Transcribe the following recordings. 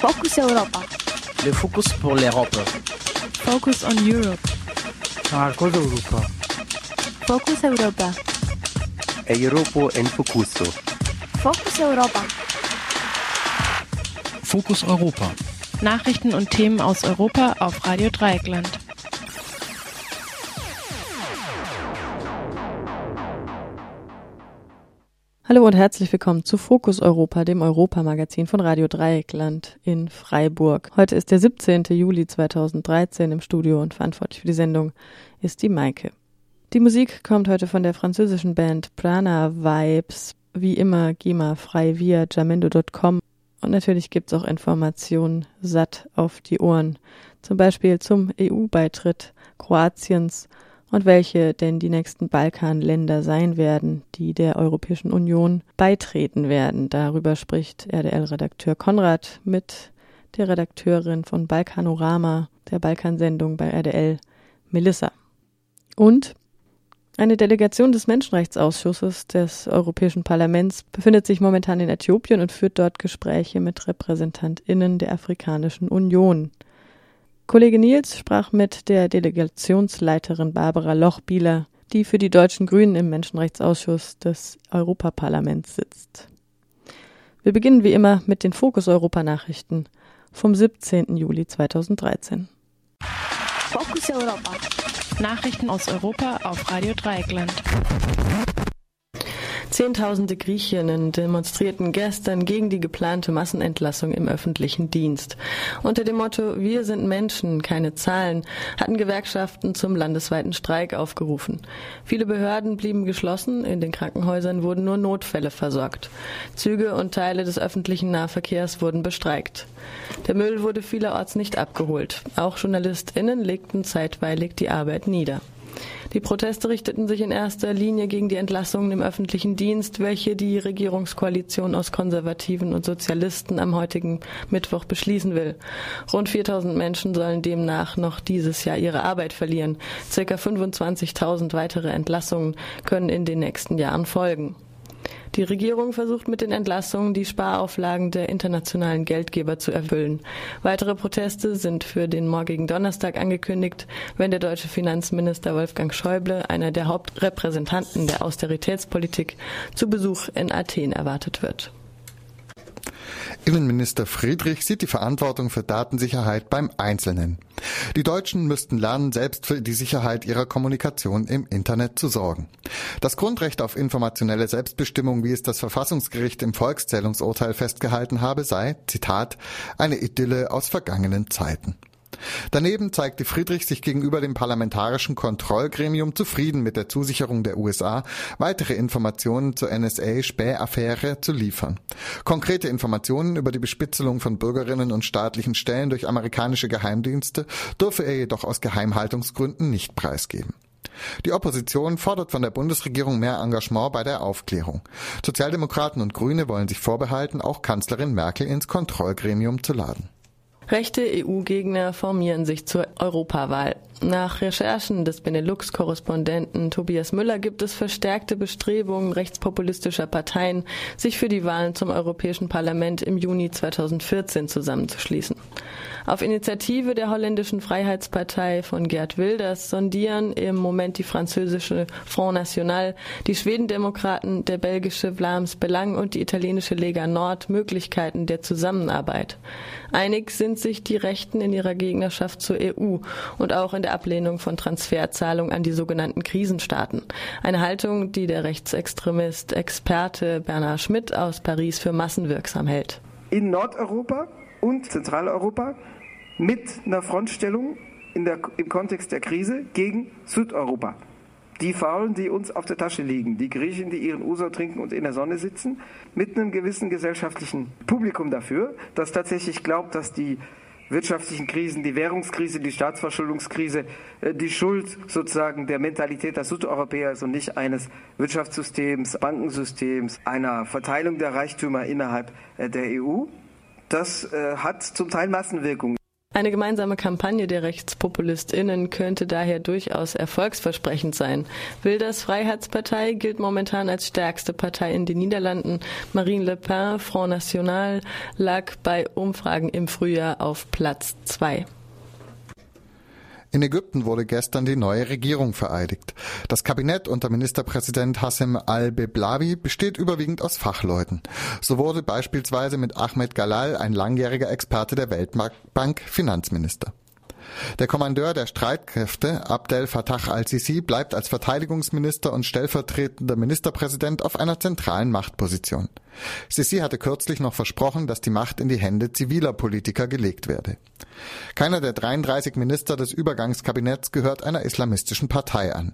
Focus Europa. Le Focus pour l'Europe. Focus on Europe. Marcos Europa. Focus Europa. Europa en Focuso. Focus Europa. Fokus Europa. Nachrichten und Themen aus Europa auf Radio Dreieckland. Hallo und herzlich willkommen zu Fokus Europa, dem Europamagazin von Radio Dreieckland in Freiburg. Heute ist der 17. Juli 2013 im Studio und verantwortlich für die Sendung ist die Maike. Die Musik kommt heute von der französischen Band Prana Vibes, wie immer GEMA frei via jamendo.com und natürlich gibt's auch Informationen satt auf die Ohren, zum Beispiel zum EU-Beitritt Kroatiens und welche denn die nächsten Balkanländer sein werden, die der Europäischen Union beitreten werden. Darüber spricht RDL-Redakteur Konrad mit der Redakteurin von Balkanorama, der Balkansendung bei RDL, Melissa. Und eine Delegation des Menschenrechtsausschusses des Europäischen Parlaments befindet sich momentan in Äthiopien und führt dort Gespräche mit RepräsentantInnen der Afrikanischen Union. Kollege Nils sprach mit der Delegationsleiterin Barbara Lochbieler, die für die deutschen Grünen im Menschenrechtsausschuss des Europaparlaments sitzt. Wir beginnen wie immer mit den Fokus Europa Nachrichten vom 17. Juli 2013. Focus Europa. Nachrichten aus Europa auf Radio Dreieckland. Zehntausende Griechinnen demonstrierten gestern gegen die geplante Massenentlassung im öffentlichen Dienst. Unter dem Motto Wir sind Menschen, keine Zahlen hatten Gewerkschaften zum landesweiten Streik aufgerufen. Viele Behörden blieben geschlossen, in den Krankenhäusern wurden nur Notfälle versorgt. Züge und Teile des öffentlichen Nahverkehrs wurden bestreikt. Der Müll wurde vielerorts nicht abgeholt. Auch JournalistInnen legten zeitweilig die Arbeit nieder. Die Proteste richteten sich in erster Linie gegen die Entlassungen im öffentlichen Dienst, welche die Regierungskoalition aus Konservativen und Sozialisten am heutigen Mittwoch beschließen will. Rund 4000 Menschen sollen demnach noch dieses Jahr ihre Arbeit verlieren. Circa 25.000 weitere Entlassungen können in den nächsten Jahren folgen. Die Regierung versucht mit den Entlassungen die Sparauflagen der internationalen Geldgeber zu erfüllen. Weitere Proteste sind für den morgigen Donnerstag angekündigt, wenn der deutsche Finanzminister Wolfgang Schäuble, einer der Hauptrepräsentanten der Austeritätspolitik, zu Besuch in Athen erwartet wird. Innenminister Friedrich sieht die Verantwortung für Datensicherheit beim Einzelnen. Die Deutschen müssten lernen, selbst für die Sicherheit ihrer Kommunikation im Internet zu sorgen. Das Grundrecht auf informationelle Selbstbestimmung, wie es das Verfassungsgericht im Volkszählungsurteil festgehalten habe, sei, Zitat, eine Idylle aus vergangenen Zeiten. Daneben zeigte Friedrich sich gegenüber dem parlamentarischen Kontrollgremium zufrieden mit der Zusicherung der USA, weitere Informationen zur NSA-Spähaffäre zu liefern. Konkrete Informationen über die Bespitzelung von Bürgerinnen und staatlichen Stellen durch amerikanische Geheimdienste dürfe er jedoch aus Geheimhaltungsgründen nicht preisgeben. Die Opposition fordert von der Bundesregierung mehr Engagement bei der Aufklärung. Sozialdemokraten und Grüne wollen sich vorbehalten, auch Kanzlerin Merkel ins Kontrollgremium zu laden. Rechte EU-Gegner formieren sich zur Europawahl. Nach Recherchen des Benelux-Korrespondenten Tobias Müller gibt es verstärkte Bestrebungen rechtspopulistischer Parteien, sich für die Wahlen zum Europäischen Parlament im Juni 2014 zusammenzuschließen. Auf Initiative der holländischen Freiheitspartei von Gerd Wilders sondieren im Moment die französische Front National, die Schwedendemokraten, der belgische Vlaams Belang und die italienische Lega Nord Möglichkeiten der Zusammenarbeit. Einig sind sich die Rechten in ihrer Gegnerschaft zur EU und auch in der Ablehnung von Transferzahlungen an die sogenannten Krisenstaaten. Eine Haltung, die der Rechtsextremist Experte Bernhard Schmidt aus Paris für massenwirksam hält. In Nordeuropa und Zentraleuropa mit einer Frontstellung der, im Kontext der Krise gegen Südeuropa. Die Faulen, die uns auf der Tasche liegen, die Griechen, die ihren Uso trinken und in der Sonne sitzen, mit einem gewissen gesellschaftlichen Publikum dafür, das tatsächlich glaubt, dass die wirtschaftlichen Krisen, die Währungskrise, die Staatsverschuldungskrise, äh, die Schuld sozusagen der Mentalität der Südeuropäer ist und nicht eines Wirtschaftssystems, Bankensystems, einer Verteilung der Reichtümer innerhalb äh, der EU. Das äh, hat zum Teil Massenwirkungen. Eine gemeinsame Kampagne der RechtspopulistInnen könnte daher durchaus erfolgsversprechend sein. Wilders Freiheitspartei gilt momentan als stärkste Partei in den Niederlanden. Marine Le Pen, Front National, lag bei Umfragen im Frühjahr auf Platz zwei. In Ägypten wurde gestern die neue Regierung vereidigt. Das Kabinett unter Ministerpräsident Hassem al-Beblawi besteht überwiegend aus Fachleuten. So wurde beispielsweise mit Ahmed Galal ein langjähriger Experte der Weltbank Finanzminister. Der Kommandeur der Streitkräfte, Abdel Fattah al-Sisi, bleibt als Verteidigungsminister und stellvertretender Ministerpräsident auf einer zentralen Machtposition. Sisi hatte kürzlich noch versprochen, dass die Macht in die Hände ziviler Politiker gelegt werde. Keiner der 33 Minister des Übergangskabinetts gehört einer islamistischen Partei an.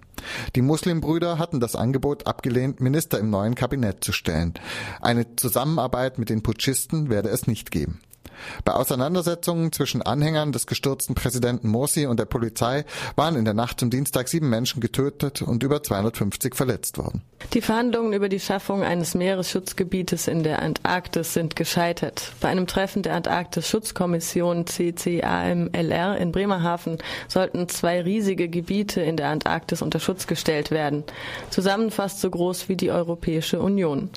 Die Muslimbrüder hatten das Angebot abgelehnt, Minister im neuen Kabinett zu stellen. Eine Zusammenarbeit mit den Putschisten werde es nicht geben. Bei Auseinandersetzungen zwischen Anhängern des gestürzten Präsidenten Morsi und der Polizei waren in der Nacht zum Dienstag sieben Menschen getötet und über 250 verletzt worden. Die Verhandlungen über die Schaffung eines Meeresschutzgebietes in der Antarktis sind gescheitert. Bei einem Treffen der Antarktis-Schutzkommission CCAMLR in Bremerhaven sollten zwei riesige Gebiete in der Antarktis unter Schutz gestellt werden. Zusammen fast so groß wie die Europäische Union.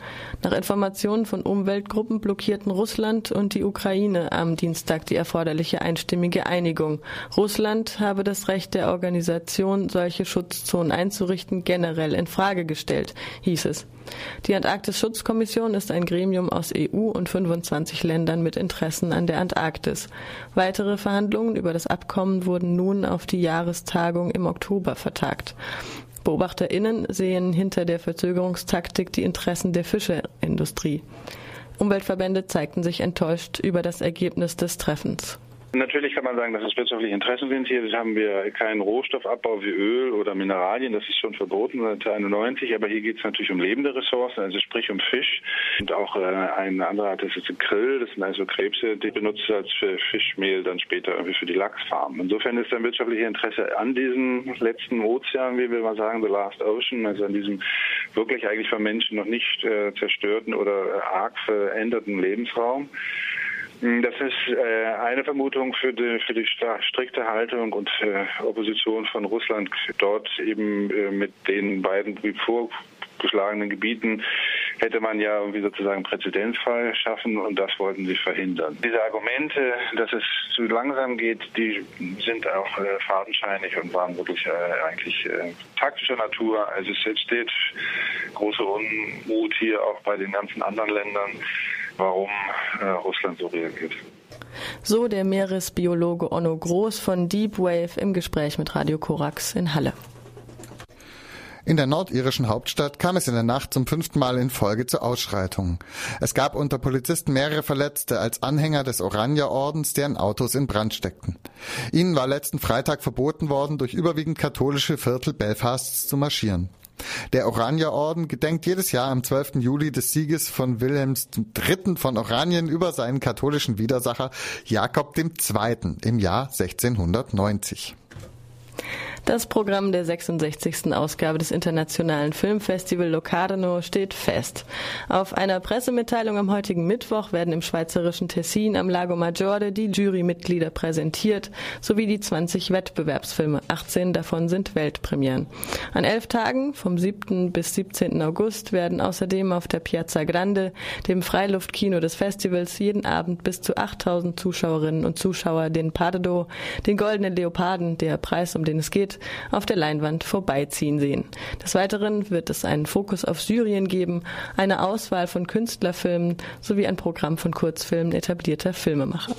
Nach Informationen von Umweltgruppen blockierten Russland und die Ukraine Ukraine am Dienstag die erforderliche einstimmige Einigung. Russland habe das Recht der Organisation, solche Schutzzonen einzurichten, generell in Frage gestellt, hieß es. Die Antarktis-Schutzkommission ist ein Gremium aus EU und 25 Ländern mit Interessen an der Antarktis. Weitere Verhandlungen über das Abkommen wurden nun auf die Jahrestagung im Oktober vertagt. BeobachterInnen sehen hinter der Verzögerungstaktik die Interessen der Fischerindustrie. Umweltverbände zeigten sich enttäuscht über das Ergebnis des Treffens. Natürlich kann man sagen, dass es wirtschaftliche Interessen sind. Hier haben wir keinen Rohstoffabbau wie Öl oder Mineralien. Das ist schon verboten seit 1991. Aber hier geht es natürlich um lebende Ressourcen, also sprich um Fisch. Und auch äh, ein anderer Art, das ist ein Krill. Das sind also Krebse, die benutzt als für Fischmehl dann später irgendwie für die Lachsfarmen. Insofern ist ein wirtschaftliches Interesse an diesem letzten Ozean, wie wir mal sagen, the last ocean, also an diesem wirklich eigentlich von Menschen noch nicht äh, zerstörten oder äh, arg veränderten Lebensraum. Hm, das ist äh, eine Vermutung für die, für die strikte Haltung und äh, Opposition von Russland dort eben äh, mit den beiden vorgeschlagenen Gebieten hätte man ja irgendwie sozusagen Präzedenzfall schaffen und das wollten sie verhindern. Diese Argumente, dass es zu langsam geht, die sind auch äh, fadenscheinig und waren wirklich äh, eigentlich äh, taktischer Natur. Also es entsteht große Unmut hier auch bei den ganzen anderen Ländern warum äh, Russland so reagiert. So der Meeresbiologe Onno Groß von Deep Wave im Gespräch mit Radio Korax in Halle. In der nordirischen Hauptstadt kam es in der Nacht zum fünften Mal in Folge zu Ausschreitungen. Es gab unter Polizisten mehrere Verletzte als Anhänger des Orania-Ordens, deren Autos in Brand steckten. Ihnen war letzten Freitag verboten worden, durch überwiegend katholische Viertel Belfasts zu marschieren. Der Oranierorden gedenkt jedes Jahr am 12. Juli des Sieges von Wilhelms III. von Oranien über seinen katholischen Widersacher Jakob II. im Jahr 1690. Das Programm der 66. Ausgabe des Internationalen Filmfestival Locarno steht fest. Auf einer Pressemitteilung am heutigen Mittwoch werden im schweizerischen Tessin am Lago Maggiore die Jurymitglieder präsentiert, sowie die 20 Wettbewerbsfilme. 18 davon sind Weltpremieren. An elf Tagen, vom 7. bis 17. August, werden außerdem auf der Piazza Grande, dem Freiluftkino des Festivals, jeden Abend bis zu 8000 Zuschauerinnen und Zuschauer den Pardo, den Goldenen Leoparden, der Preis, um den es geht, auf der Leinwand vorbeiziehen sehen. Des Weiteren wird es einen Fokus auf Syrien geben, eine Auswahl von Künstlerfilmen sowie ein Programm von Kurzfilmen etablierter Filmemacher.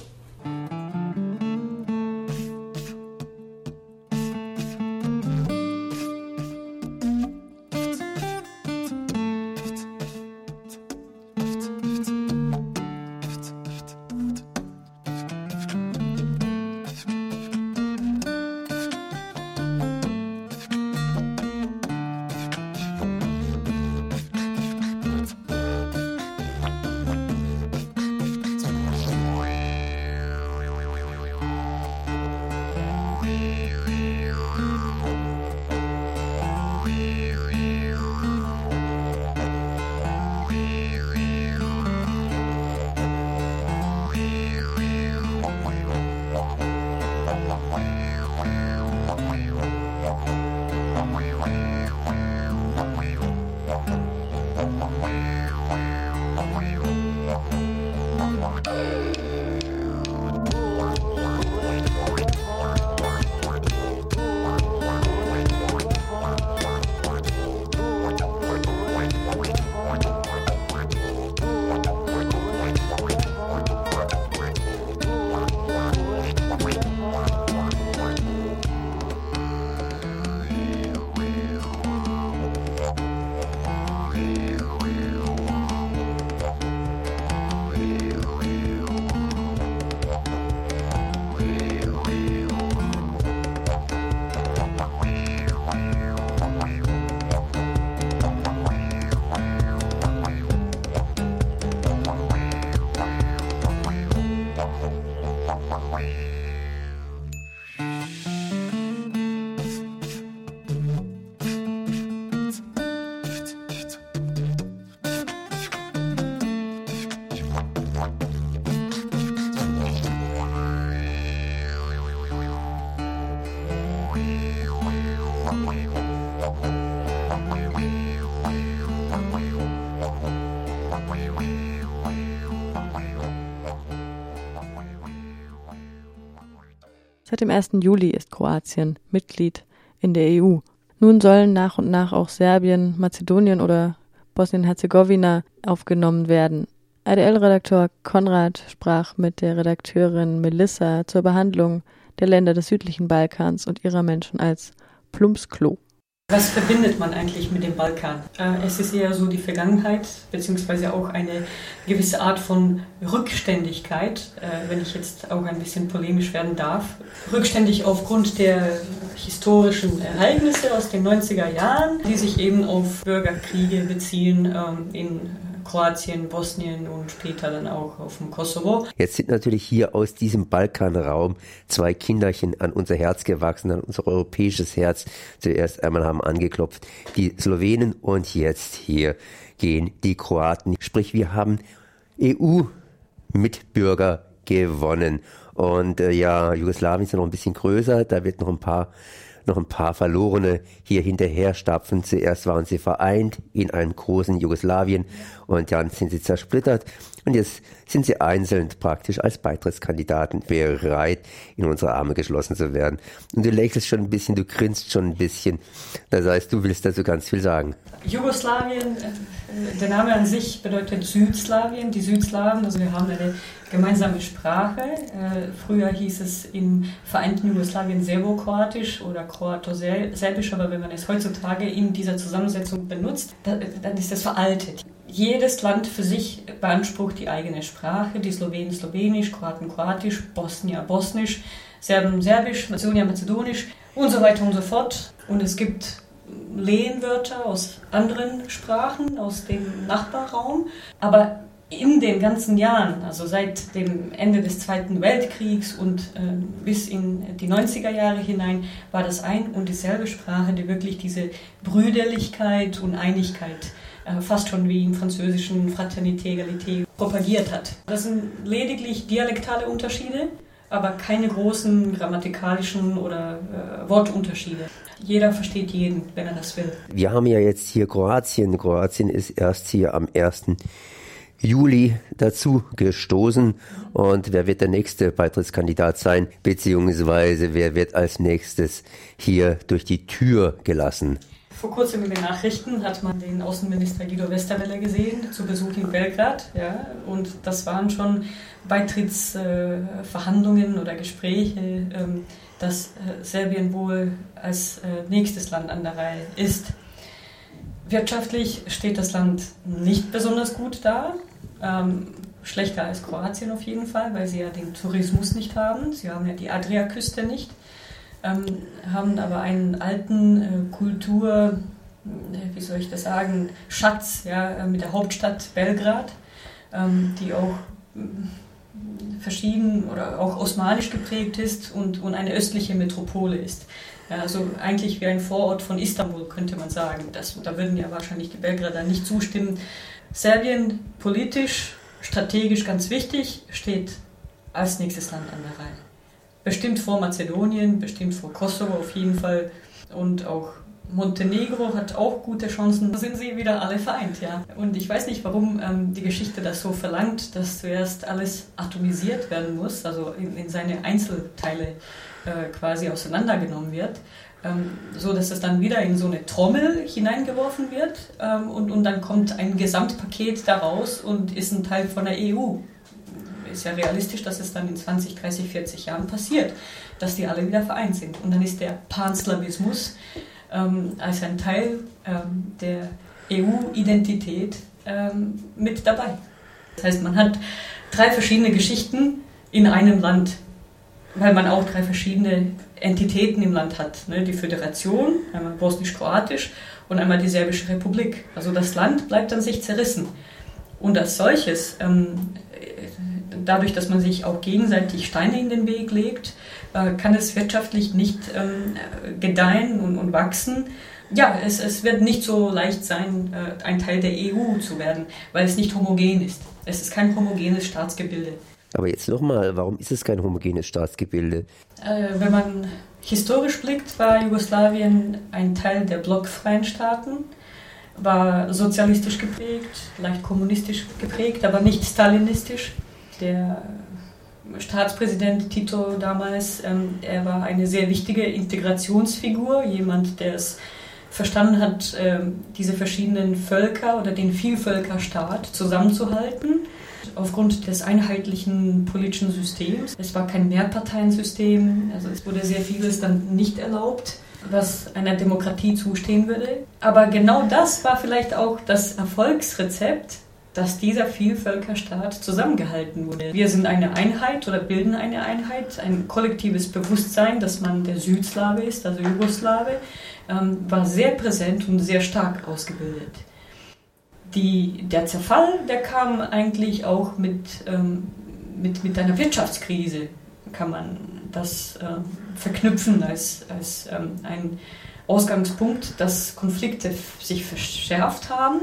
Seit dem 1. Juli ist Kroatien Mitglied in der EU. Nun sollen nach und nach auch Serbien, Mazedonien oder Bosnien-Herzegowina aufgenommen werden. RDL-Redakteur Konrad sprach mit der Redakteurin Melissa zur Behandlung der Länder des südlichen Balkans und ihrer Menschen als Plumpsklo. Was verbindet man eigentlich mit dem Balkan? Äh, es ist eher so die Vergangenheit, beziehungsweise auch eine gewisse Art von Rückständigkeit, äh, wenn ich jetzt auch ein bisschen polemisch werden darf. Rückständig aufgrund der historischen Ereignisse aus den 90er Jahren, die sich eben auf Bürgerkriege beziehen ähm, in Kroatien, Bosnien und später dann auch auf dem Kosovo. Jetzt sind natürlich hier aus diesem Balkanraum zwei Kinderchen an unser Herz gewachsen, an unser europäisches Herz. Zuerst einmal haben angeklopft die Slowenen und jetzt hier gehen die Kroaten. Sprich, wir haben EU-Mitbürger gewonnen. Und äh, ja, Jugoslawien ist ja noch ein bisschen größer, da wird noch ein paar noch ein paar Verlorene hier hinterher stapfen. Zuerst waren sie vereint in einem großen Jugoslawien und dann sind sie zersplittert und jetzt sind sie einzeln praktisch als Beitrittskandidaten bereit, in unsere Arme geschlossen zu werden. Und du lächelst schon ein bisschen, du grinst schon ein bisschen. Das heißt, du willst dazu ganz viel sagen. Jugoslawien, äh, der Name an sich bedeutet Südslawien, die Südslawen, also wir haben eine gemeinsame Sprache. Äh, früher hieß es im vereinten Jugoslawien Serbokroatisch oder Kroato-Serbisch, aber wenn man es heutzutage in dieser Zusammensetzung benutzt, dann ist es veraltet. Jedes Land für sich beansprucht die eigene Sprache, die Slowenen Slowenisch, Kroaten Kroatisch, Bosnier Bosnisch, Serben Serbisch, Mazedonier Mazedonisch und so weiter und so fort. Und es gibt Lehnwörter aus anderen Sprachen, aus dem Nachbarraum. Aber in den ganzen Jahren, also seit dem Ende des Zweiten Weltkriegs und äh, bis in die 90er Jahre hinein, war das ein und dieselbe Sprache, die wirklich diese Brüderlichkeit und Einigkeit äh, fast schon wie im französischen Fraternité, Egalité propagiert hat. Das sind lediglich dialektale Unterschiede, aber keine großen grammatikalischen oder äh, Wortunterschiede. Jeder versteht jeden, wenn er das will. Wir haben ja jetzt hier Kroatien. Kroatien ist erst hier am 1. Juli dazu gestoßen. Und wer wird der nächste Beitrittskandidat sein? Beziehungsweise wer wird als nächstes hier durch die Tür gelassen? Vor kurzem in den Nachrichten hat man den Außenminister Guido Westerwelle gesehen zu Besuch in Belgrad. Ja, und das waren schon Beitrittsverhandlungen oder Gespräche, ähm, dass äh, Serbien wohl als äh, nächstes Land an der Reihe ist. Wirtschaftlich steht das Land nicht besonders gut da. Ähm, schlechter als Kroatien auf jeden Fall, weil sie ja den Tourismus nicht haben. Sie haben ja die Adriaküste nicht ähm, haben aber einen alten äh, Kultur, äh, wie soll ich das sagen, Schatz ja, äh, mit der Hauptstadt Belgrad, ähm, die auch äh, verschieden oder auch osmanisch geprägt ist und, und eine östliche Metropole ist. Ja, also eigentlich wie ein Vorort von Istanbul, könnte man sagen. Das, da würden ja wahrscheinlich die Belgrader nicht zustimmen. Serbien politisch, strategisch ganz wichtig, steht als nächstes Land an der Reihe. Bestimmt vor Mazedonien, bestimmt vor Kosovo auf jeden Fall. Und auch Montenegro hat auch gute Chancen. Da sind sie wieder alle vereint, ja. Und ich weiß nicht, warum ähm, die Geschichte das so verlangt, dass zuerst alles atomisiert werden muss, also in, in seine Einzelteile äh, quasi auseinandergenommen wird. Ähm, so dass es dann wieder in so eine Trommel hineingeworfen wird ähm, und, und dann kommt ein Gesamtpaket daraus und ist ein Teil von der EU ist ja realistisch, dass es dann in 20, 30, 40 Jahren passiert, dass die alle wieder vereint sind. Und dann ist der Panslawismus ähm, als ein Teil ähm, der EU-Identität ähm, mit dabei. Das heißt, man hat drei verschiedene Geschichten in einem Land, weil man auch drei verschiedene Entitäten im Land hat. Ne? Die Föderation, einmal bosnisch-kroatisch und einmal die serbische Republik. Also das Land bleibt an sich zerrissen. Und als solches ähm, dadurch, dass man sich auch gegenseitig Steine in den Weg legt, äh, kann es wirtschaftlich nicht ähm, gedeihen und, und wachsen. Ja, es, es wird nicht so leicht sein, äh, ein Teil der EU zu werden, weil es nicht homogen ist. Es ist kein homogenes Staatsgebilde. Aber jetzt nochmal, warum ist es kein homogenes Staatsgebilde? Äh, wenn man historisch blickt, war Jugoslawien ein Teil der blockfreien Staaten, war sozialistisch geprägt, leicht kommunistisch geprägt, aber nicht stalinistisch. Der Staatspräsident Tito damals, ähm, er war eine sehr wichtige Integrationsfigur, jemand, der es verstanden hat, ähm, diese verschiedenen Völker oder den Vielvölkerstaat zusammenzuhalten aufgrund des einheitlichen politischen Systems. Es war kein Mehrparteiensystem, also es wurde sehr vieles dann nicht erlaubt, was einer Demokratie zustehen würde. Aber genau das war vielleicht auch das Erfolgsrezept, dass dieser Vielvölkerstaat zusammengehalten wurde. Wir sind eine Einheit oder bilden eine Einheit, ein kollektives Bewusstsein, dass man der Südslawe ist, also Jugoslawe, ähm, war sehr präsent und sehr stark ausgebildet. Die, der Zerfall, der kam eigentlich auch mit, ähm, mit, mit einer Wirtschaftskrise, kann man das äh, verknüpfen als, als ähm, ein Ausgangspunkt, dass Konflikte sich verschärft haben.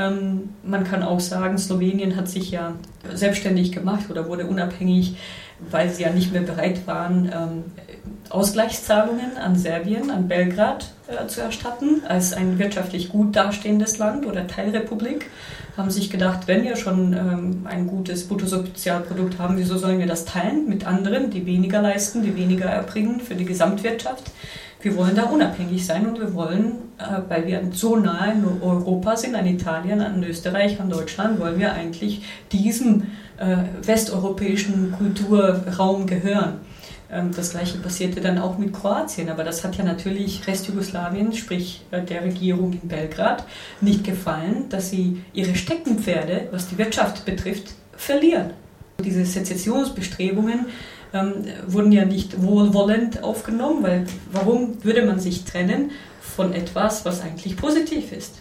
Ähm, man kann auch sagen, Slowenien hat sich ja selbstständig gemacht oder wurde unabhängig, weil sie ja nicht mehr bereit waren, ähm, Ausgleichszahlungen an Serbien, an Belgrad äh, zu erstatten, als ein wirtschaftlich gut dastehendes Land oder Teilrepublik, haben sich gedacht, wenn wir schon ähm, ein gutes Bruttosozialprodukt haben, wieso sollen wir das teilen mit anderen, die weniger leisten, die weniger erbringen für die Gesamtwirtschaft? Wir wollen da unabhängig sein und wir wollen, äh, weil wir so nahe in Europa sind, an Italien, an Österreich, an Deutschland, wollen wir eigentlich diesem äh, westeuropäischen Kulturraum gehören. Ähm, das gleiche passierte dann auch mit Kroatien, aber das hat ja natürlich Restjugoslawien, sprich äh, der Regierung in Belgrad, nicht gefallen, dass sie ihre Steckenpferde, was die Wirtschaft betrifft, verlieren. Diese Sezessionsbestrebungen ähm, wurden ja nicht wohlwollend aufgenommen, weil warum würde man sich trennen von etwas, was eigentlich positiv ist?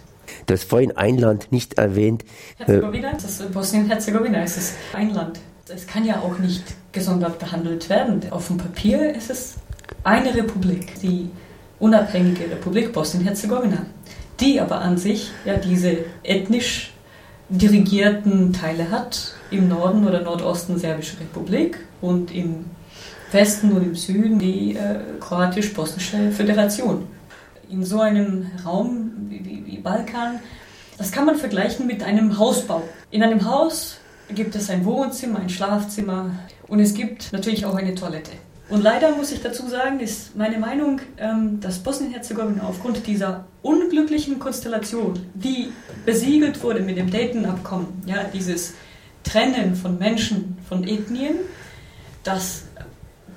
Du hast vorhin ein Land nicht erwähnt. Herzegowina, das Bosnien-Herzegowina ist ein Land. Es kann ja auch nicht gesondert behandelt werden. Auf dem Papier ist es eine Republik, die unabhängige Republik Bosnien-Herzegowina, die aber an sich ja diese ethnisch dirigierten Teile hat, im Norden oder Nordosten Serbische Republik und im Westen und im Süden die äh, kroatisch-bosnische Föderation. In so einem Raum wie, wie, Balkan, das kann man vergleichen mit einem Hausbau. In einem Haus gibt es ein Wohnzimmer, ein Schlafzimmer und es gibt natürlich auch eine Toilette. Und leider muss ich dazu sagen, ist meine Meinung, ähm, dass Bosnien-Herzegowina aufgrund dieser unglücklichen Konstellation, die besiegelt wurde mit dem Dayton-Abkommen, ja, dieses Trennen von Menschen, von Ethnien, dass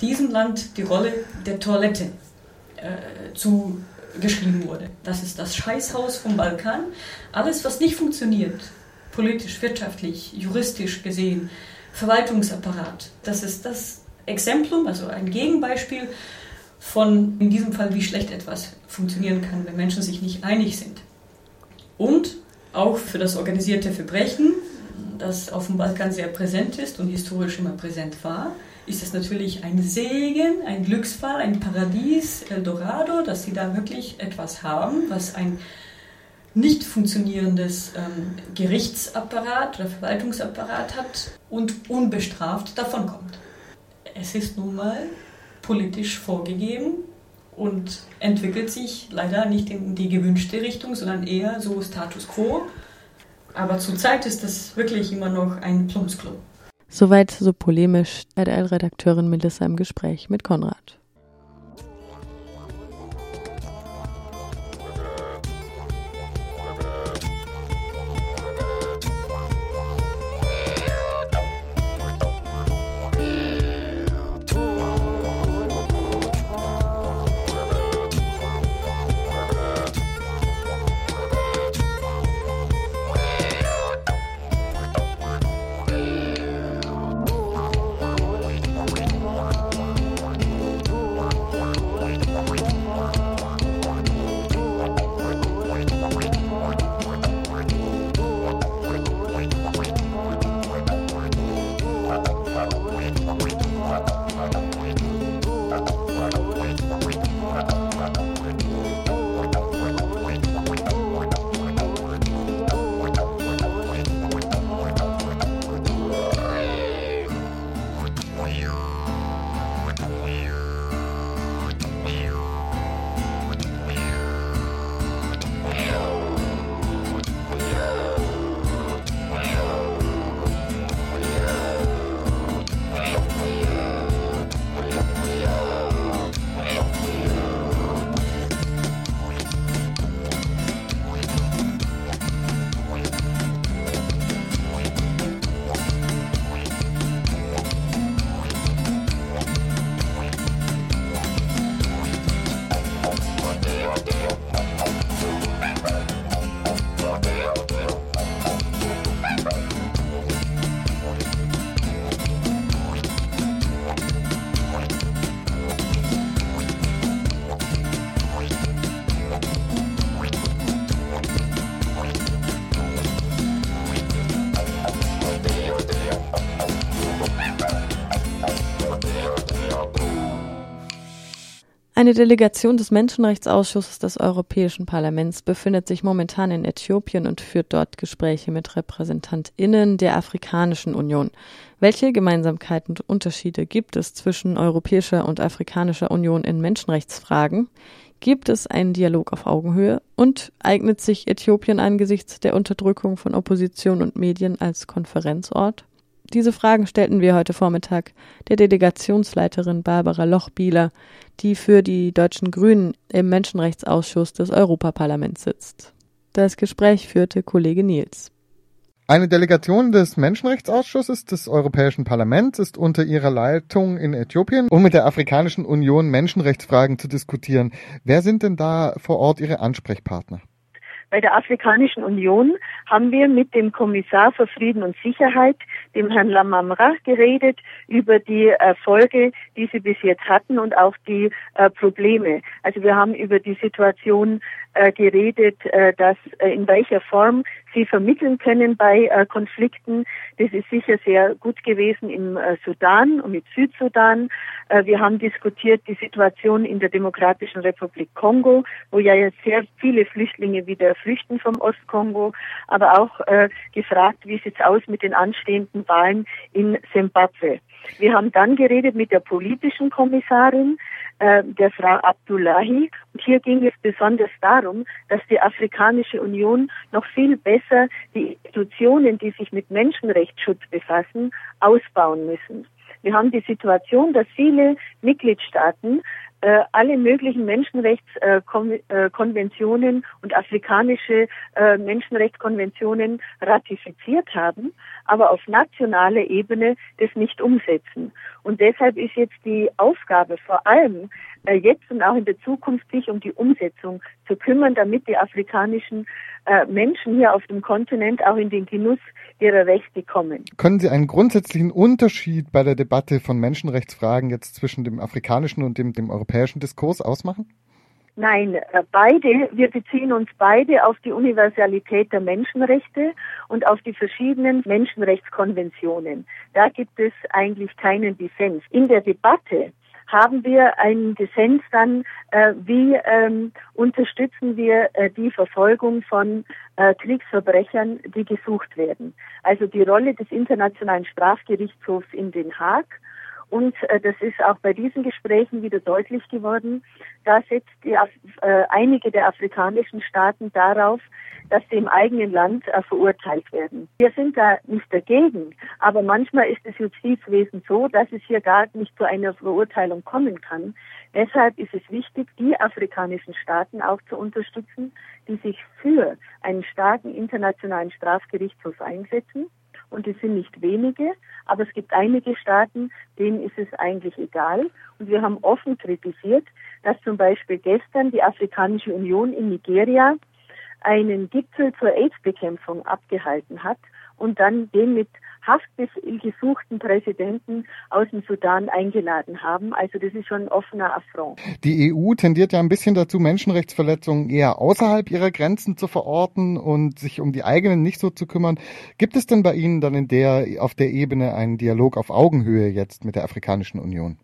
diesem Land die Rolle der Toilette äh, zugeschrieben wurde. Das ist das Scheißhaus vom Balkan. Alles, was nicht funktioniert, politisch, wirtschaftlich, juristisch gesehen, Verwaltungsapparat. Das ist das Exemplum, also ein Gegenbeispiel von in diesem Fall, wie schlecht etwas funktionieren kann, wenn Menschen sich nicht einig sind. Und auch für das organisierte Verbrechen, das auf dem Balkan sehr präsent ist und historisch immer präsent war, ist es natürlich ein Segen, ein Glücksfall, ein Paradies, Eldorado, dass sie da wirklich etwas haben, was ein nicht funktionierendes ähm, Gerichtsapparat oder Verwaltungsapparat hat und unbestraft davonkommt. Es ist nun mal politisch vorgegeben und entwickelt sich leider nicht in die gewünschte Richtung, sondern eher so Status quo. Aber zurzeit ist das wirklich immer noch ein Plumpsklo. Soweit so polemisch RDL-Redakteurin Melissa im Gespräch mit Konrad. Eine Delegation des Menschenrechtsausschusses des Europäischen Parlaments befindet sich momentan in Äthiopien und führt dort Gespräche mit RepräsentantInnen der Afrikanischen Union. Welche Gemeinsamkeiten und Unterschiede gibt es zwischen Europäischer und Afrikanischer Union in Menschenrechtsfragen? Gibt es einen Dialog auf Augenhöhe? Und eignet sich Äthiopien angesichts der Unterdrückung von Opposition und Medien als Konferenzort? Diese Fragen stellten wir heute Vormittag der Delegationsleiterin Barbara Lochbieler, die für die deutschen Grünen im Menschenrechtsausschuss des Europaparlaments sitzt. Das Gespräch führte Kollege Nils. Eine Delegation des Menschenrechtsausschusses des Europäischen Parlaments ist unter ihrer Leitung in Äthiopien, um mit der Afrikanischen Union Menschenrechtsfragen zu diskutieren. Wer sind denn da vor Ort Ihre Ansprechpartner? Bei der Afrikanischen Union haben wir mit dem Kommissar für Frieden und Sicherheit, dem Herrn Lamamra, geredet über die Erfolge, die sie bis jetzt hatten und auch die äh, Probleme. Also wir haben über die Situation äh, geredet, äh, dass äh, in welcher Form sie vermitteln können bei äh, Konflikten. Das ist sicher sehr gut gewesen im äh, Sudan und mit Südsudan. Äh, wir haben diskutiert die Situation in der Demokratischen Republik Kongo, wo ja jetzt sehr viele Flüchtlinge wieder flüchten vom Ostkongo, aber auch äh, gefragt, wie sieht's aus mit den anstehenden Wahlen in Simbabwe. Wir haben dann geredet mit der politischen Kommissarin, äh, der Frau Abdullahi. Und hier ging es besonders darum, dass die Afrikanische Union noch viel besser die Institutionen, die sich mit Menschenrechtsschutz befassen, ausbauen müssen. Wir haben die Situation, dass viele Mitgliedstaaten äh, alle möglichen Menschenrechtskonventionen und afrikanische äh, Menschenrechtskonventionen ratifiziert haben, aber auf nationaler Ebene das nicht umsetzen. Und deshalb ist jetzt die Aufgabe vor allem äh, jetzt und auch in der Zukunft sich um die Umsetzung zu kümmern, damit die afrikanischen äh, Menschen hier auf dem Kontinent auch in den Genuss ihrer Rechte kommen. Können Sie einen grundsätzlichen Unterschied bei der Debatte von Menschenrechtsfragen jetzt zwischen dem afrikanischen und dem, dem europäischen Diskurs ausmachen? Nein, äh, beide, wir beziehen uns beide auf die Universalität der Menschenrechte und auf die verschiedenen Menschenrechtskonventionen. Da gibt es eigentlich keinen Dissens. In der Debatte haben wir einen Dissens dann, äh, wie ähm, unterstützen wir äh, die Verfolgung von äh, Kriegsverbrechern, die gesucht werden. Also die Rolle des Internationalen Strafgerichtshofs in Den Haag und äh, das ist auch bei diesen Gesprächen wieder deutlich geworden. Da setzt die, äh, einige der afrikanischen Staaten darauf, dass sie im eigenen Land äh, verurteilt werden. Wir sind da nicht dagegen, aber manchmal ist das Justizwesen so, dass es hier gar nicht zu einer Verurteilung kommen kann. Deshalb ist es wichtig, die afrikanischen Staaten auch zu unterstützen, die sich für einen starken internationalen Strafgerichtshof einsetzen und es sind nicht wenige, aber es gibt einige Staaten, denen ist es eigentlich egal. Und wir haben offen kritisiert, dass zum Beispiel gestern die Afrikanische Union in Nigeria einen Gipfel zur AIDS-Bekämpfung abgehalten hat und dann den mit Haftbefehl gesuchten Präsidenten aus dem Sudan eingeladen haben. Also das ist schon ein offener Affront. Die EU tendiert ja ein bisschen dazu, Menschenrechtsverletzungen eher außerhalb ihrer Grenzen zu verorten und sich um die eigenen nicht so zu kümmern. Gibt es denn bei Ihnen dann in der, auf der Ebene einen Dialog auf Augenhöhe jetzt mit der Afrikanischen Union?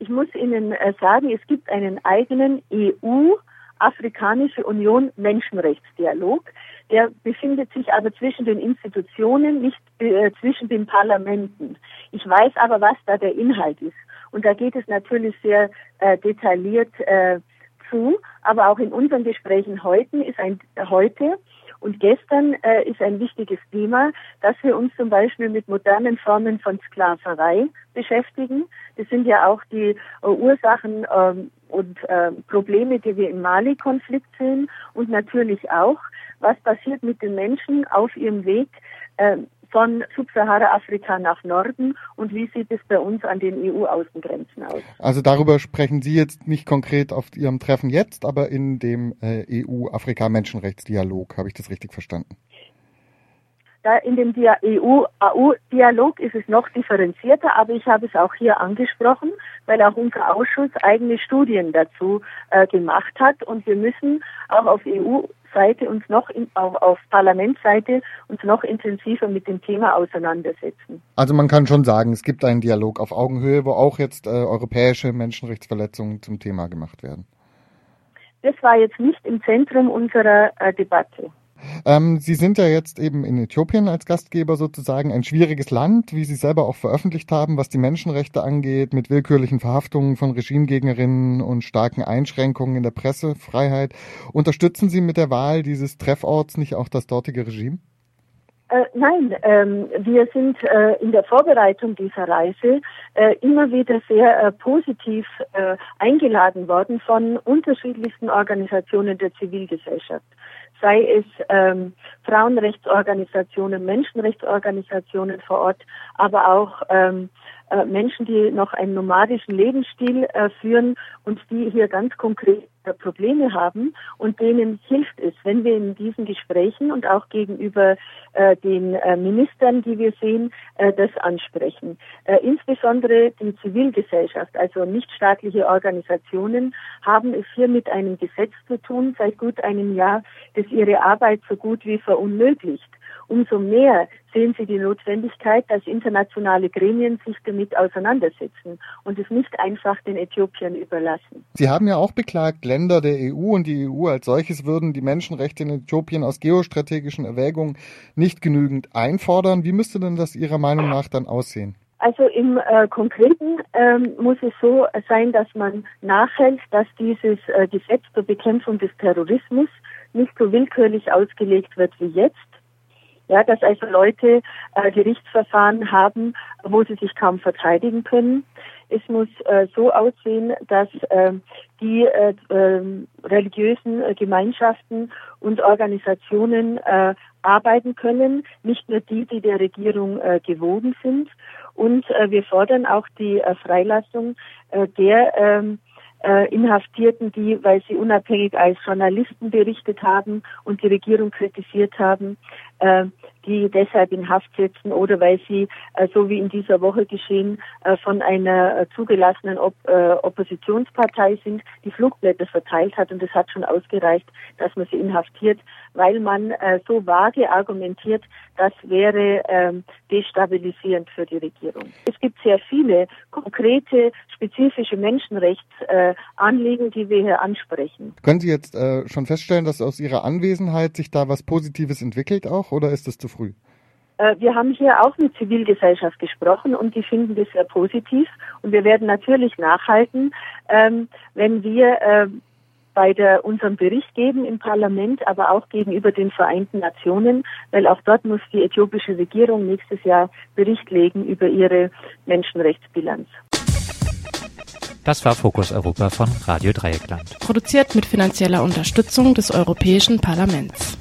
Ich muss Ihnen äh, sagen, es gibt einen eigenen EU Afrikanische Union Menschenrechtsdialog. Der befindet sich aber zwischen den Institutionen, nicht äh, zwischen den Parlamenten. Ich weiß aber, was da der Inhalt ist. Und da geht es natürlich sehr äh, detailliert äh, zu. Aber auch in unseren Gesprächen heute ist ein heute und gestern äh, ist ein wichtiges Thema, dass wir uns zum Beispiel mit modernen Formen von Sklaverei beschäftigen. Das sind ja auch die äh, Ursachen ähm, und äh, Probleme, die wir im Mali-Konflikt sehen und natürlich auch, was passiert mit den Menschen auf ihrem Weg äh, von Subsahara-Afrika nach Norden und wie sieht es bei uns an den EU-Außengrenzen aus? Also darüber sprechen Sie jetzt nicht konkret auf Ihrem Treffen jetzt, aber in dem äh, EU-Afrika-Menschenrechtsdialog, habe ich das richtig verstanden? Da in dem EU-AU-Dialog ist es noch differenzierter, aber ich habe es auch hier angesprochen, weil auch unser Ausschuss eigene Studien dazu äh, gemacht hat und wir müssen auch auf EU Seite uns noch in, auf, auf Parlamentsseite uns noch intensiver mit dem Thema auseinandersetzen. Also man kann schon sagen, es gibt einen Dialog auf Augenhöhe, wo auch jetzt äh, europäische Menschenrechtsverletzungen zum Thema gemacht werden. Das war jetzt nicht im Zentrum unserer äh, Debatte. Ähm, Sie sind ja jetzt eben in Äthiopien als Gastgeber sozusagen ein schwieriges Land, wie Sie selber auch veröffentlicht haben, was die Menschenrechte angeht, mit willkürlichen Verhaftungen von Regimegegnerinnen und starken Einschränkungen in der Pressefreiheit. Unterstützen Sie mit der Wahl dieses Trefforts nicht auch das dortige Regime? Äh, nein, ähm, wir sind äh, in der Vorbereitung dieser Reise äh, immer wieder sehr äh, positiv äh, eingeladen worden von unterschiedlichsten Organisationen der Zivilgesellschaft sei es ähm, Frauenrechtsorganisationen, Menschenrechtsorganisationen vor Ort, aber auch ähm, äh, Menschen, die noch einen nomadischen Lebensstil äh, führen und die hier ganz konkret Probleme haben und denen hilft es, wenn wir in diesen Gesprächen und auch gegenüber äh, den äh, Ministern, die wir sehen, äh, das ansprechen. insbesondere die Zivilgesellschaft, also nichtstaatliche Organisationen, haben es hier mit einem Gesetz zu tun seit gut einem Jahr, das ihre Arbeit so gut wie verunmöglicht umso mehr sehen sie die Notwendigkeit, dass internationale Gremien sich damit auseinandersetzen und es nicht einfach den Äthiopiern überlassen. Sie haben ja auch beklagt, Länder der EU und die EU als solches würden die Menschenrechte in Äthiopien aus geostrategischen Erwägungen nicht genügend einfordern. Wie müsste denn das Ihrer Meinung nach dann aussehen? Also im äh, Konkreten ähm, muss es so sein, dass man nachhält, dass dieses äh, Gesetz zur Bekämpfung des Terrorismus nicht so willkürlich ausgelegt wird wie jetzt, ja, dass also Leute äh, Gerichtsverfahren haben, wo sie sich kaum verteidigen können. Es muss äh, so aussehen, dass äh, die äh, äh, religiösen äh, Gemeinschaften und Organisationen äh, arbeiten können, nicht nur die, die der Regierung äh, gewogen sind. Und äh, wir fordern auch die äh, Freilassung äh, der ähm, äh, Inhaftierten, die, weil sie unabhängig als Journalisten berichtet haben und die Regierung kritisiert haben, äh, die deshalb in Haft sitzen oder weil sie, äh, so wie in dieser Woche geschehen, äh, von einer äh, zugelassenen Op äh, Oppositionspartei sind, die Flugblätter verteilt hat und es hat schon ausgereicht, dass man sie inhaftiert, weil man äh, so vage argumentiert, das wäre ähm, destabilisierend für die Regierung. Es gibt sehr viele konkrete, spezifische Menschenrechtsanliegen, die wir hier ansprechen. Können Sie jetzt äh, schon feststellen, dass aus Ihrer Anwesenheit sich da was Positives entwickelt auch oder ist das zu früh? Äh, wir haben hier auch mit Zivilgesellschaft gesprochen und die finden das sehr positiv. Und wir werden natürlich nachhalten, ähm, wenn wir äh, bei der, unserem Bericht geben im Parlament, aber auch gegenüber den Vereinten Nationen, weil auch dort muss die äthiopische Regierung nächstes Jahr Bericht legen über ihre Menschenrechtsbilanz. Das war Fokus Europa von Radio Dreieckland. Produziert mit finanzieller Unterstützung des Europäischen Parlaments.